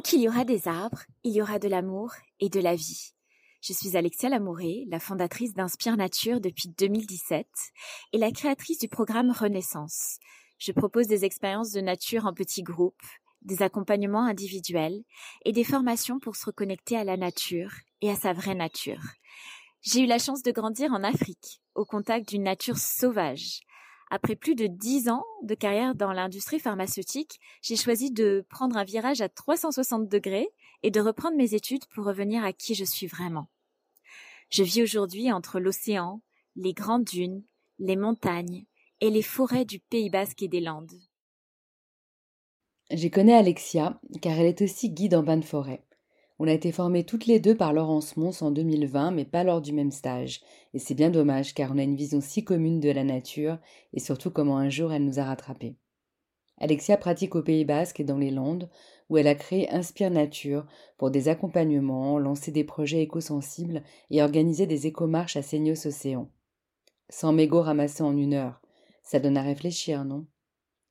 Tant qu'il y aura des arbres, il y aura de l'amour et de la vie. Je suis Alexia Lamouré, la fondatrice d'Inspire Nature depuis 2017 et la créatrice du programme Renaissance. Je propose des expériences de nature en petits groupes, des accompagnements individuels et des formations pour se reconnecter à la nature et à sa vraie nature. J'ai eu la chance de grandir en Afrique, au contact d'une nature sauvage. Après plus de dix ans de carrière dans l'industrie pharmaceutique, j'ai choisi de prendre un virage à 360 degrés et de reprendre mes études pour revenir à qui je suis vraiment. Je vis aujourd'hui entre l'océan, les grandes dunes, les montagnes et les forêts du Pays basque et des Landes. J'y connais Alexia, car elle est aussi guide en bain de forêt. On a été formées toutes les deux par Laurence Mons en 2020, mais pas lors du même stage. Et c'est bien dommage, car on a une vision si commune de la nature, et surtout comment un jour elle nous a rattrapés. Alexia pratique au Pays Basque et dans les Landes, où elle a créé Inspire Nature pour des accompagnements, lancer des projets éco-sensibles et organiser des écomarches à Seignos Océan. Sans mégots ramassés en une heure. Ça donne à réfléchir, non?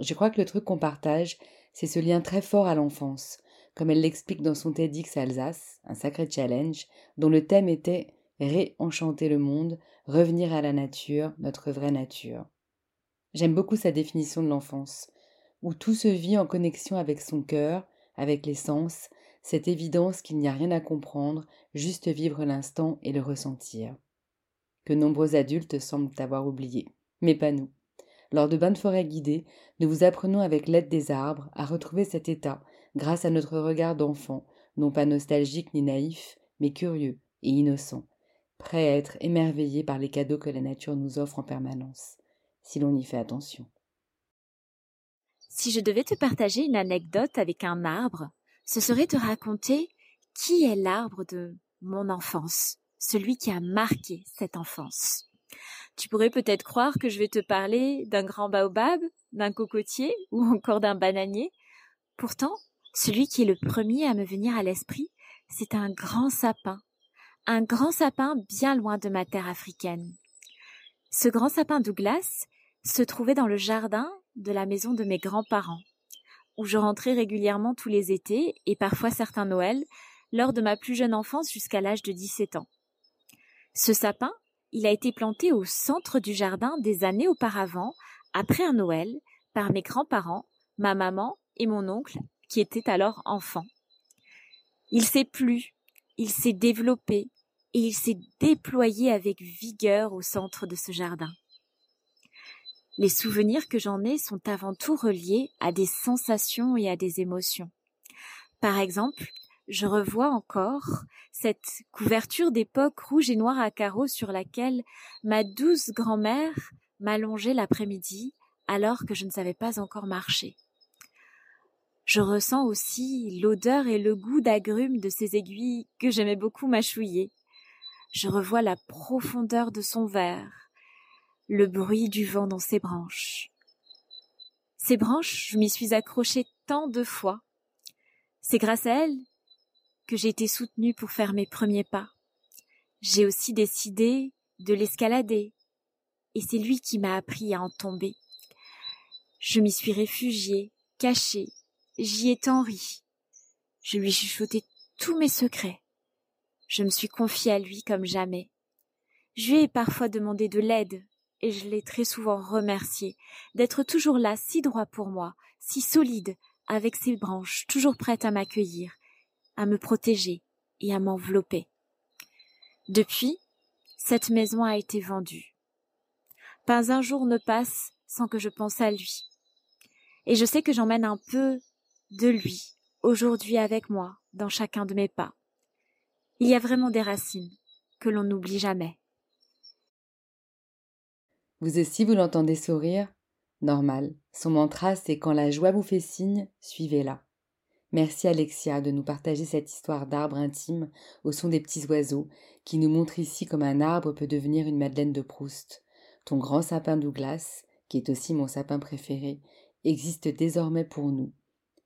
Je crois que le truc qu'on partage, c'est ce lien très fort à l'enfance, comme elle l'explique dans son TEDx Alsace, un sacré challenge, dont le thème était Réenchanter le monde, revenir à la nature, notre vraie nature. J'aime beaucoup sa définition de l'enfance, où tout se vit en connexion avec son cœur, avec les sens, cette évidence qu'il n'y a rien à comprendre, juste vivre l'instant et le ressentir. Que nombreux adultes semblent avoir oublié, mais pas nous. Lors de bains de forêt guidés, nous vous apprenons avec l'aide des arbres à retrouver cet état grâce à notre regard d'enfant, non pas nostalgique ni naïf, mais curieux et innocent, prêt à être émerveillé par les cadeaux que la nature nous offre en permanence, si l'on y fait attention. Si je devais te partager une anecdote avec un arbre, ce serait te raconter qui est l'arbre de mon enfance, celui qui a marqué cette enfance. Tu pourrais peut-être croire que je vais te parler d'un grand baobab, d'un cocotier ou encore d'un bananier. Pourtant, celui qui est le premier à me venir à l'esprit, c'est un grand sapin. Un grand sapin bien loin de ma terre africaine. Ce grand sapin Douglas se trouvait dans le jardin de la maison de mes grands-parents, où je rentrais régulièrement tous les étés et parfois certains Noëls, lors de ma plus jeune enfance jusqu'à l'âge de 17 ans. Ce sapin, il a été planté au centre du jardin des années auparavant, après un Noël, par mes grands-parents, ma maman et mon oncle, qui étaient alors enfants. Il s'est plu, il s'est développé, et il s'est déployé avec vigueur au centre de ce jardin. Les souvenirs que j'en ai sont avant tout reliés à des sensations et à des émotions. Par exemple, je revois encore cette couverture d'époque rouge et noire à carreaux sur laquelle ma douce grand-mère m'allongeait l'après-midi alors que je ne savais pas encore marcher. Je ressens aussi l'odeur et le goût d'agrumes de ces aiguilles que j'aimais beaucoup mâchouiller. Je revois la profondeur de son verre, le bruit du vent dans ses branches. Ces branches, je m'y suis accrochée tant de fois. C'est grâce à elles que j'ai été soutenue pour faire mes premiers pas. J'ai aussi décidé de l'escalader, et c'est lui qui m'a appris à en tomber. Je m'y suis réfugiée, cachée, j'y ai tant ri. Je lui chuchotais tous mes secrets. Je me suis confiée à lui comme jamais. Je lui ai parfois demandé de l'aide, et je l'ai très souvent remercié d'être toujours là, si droit pour moi, si solide, avec ses branches, toujours prêtes à m'accueillir, à me protéger et à m'envelopper. Depuis, cette maison a été vendue. Pas un jour ne passe sans que je pense à lui. Et je sais que j'emmène un peu de lui aujourd'hui avec moi dans chacun de mes pas. Il y a vraiment des racines que l'on n'oublie jamais. Vous aussi, vous l'entendez sourire Normal. Son mantra, c'est quand la joie vous fait signe, suivez-la. Merci Alexia de nous partager cette histoire d'arbre intime au son des petits oiseaux qui nous montre ici comme un arbre peut devenir une Madeleine de Proust. Ton grand sapin Douglas, qui est aussi mon sapin préféré, existe désormais pour nous.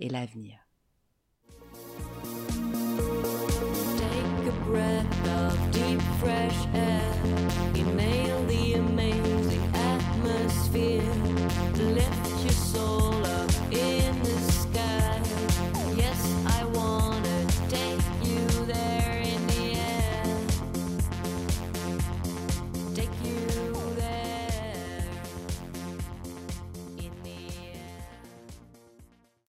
et l'avenir. Take a breath of deep fresh air. You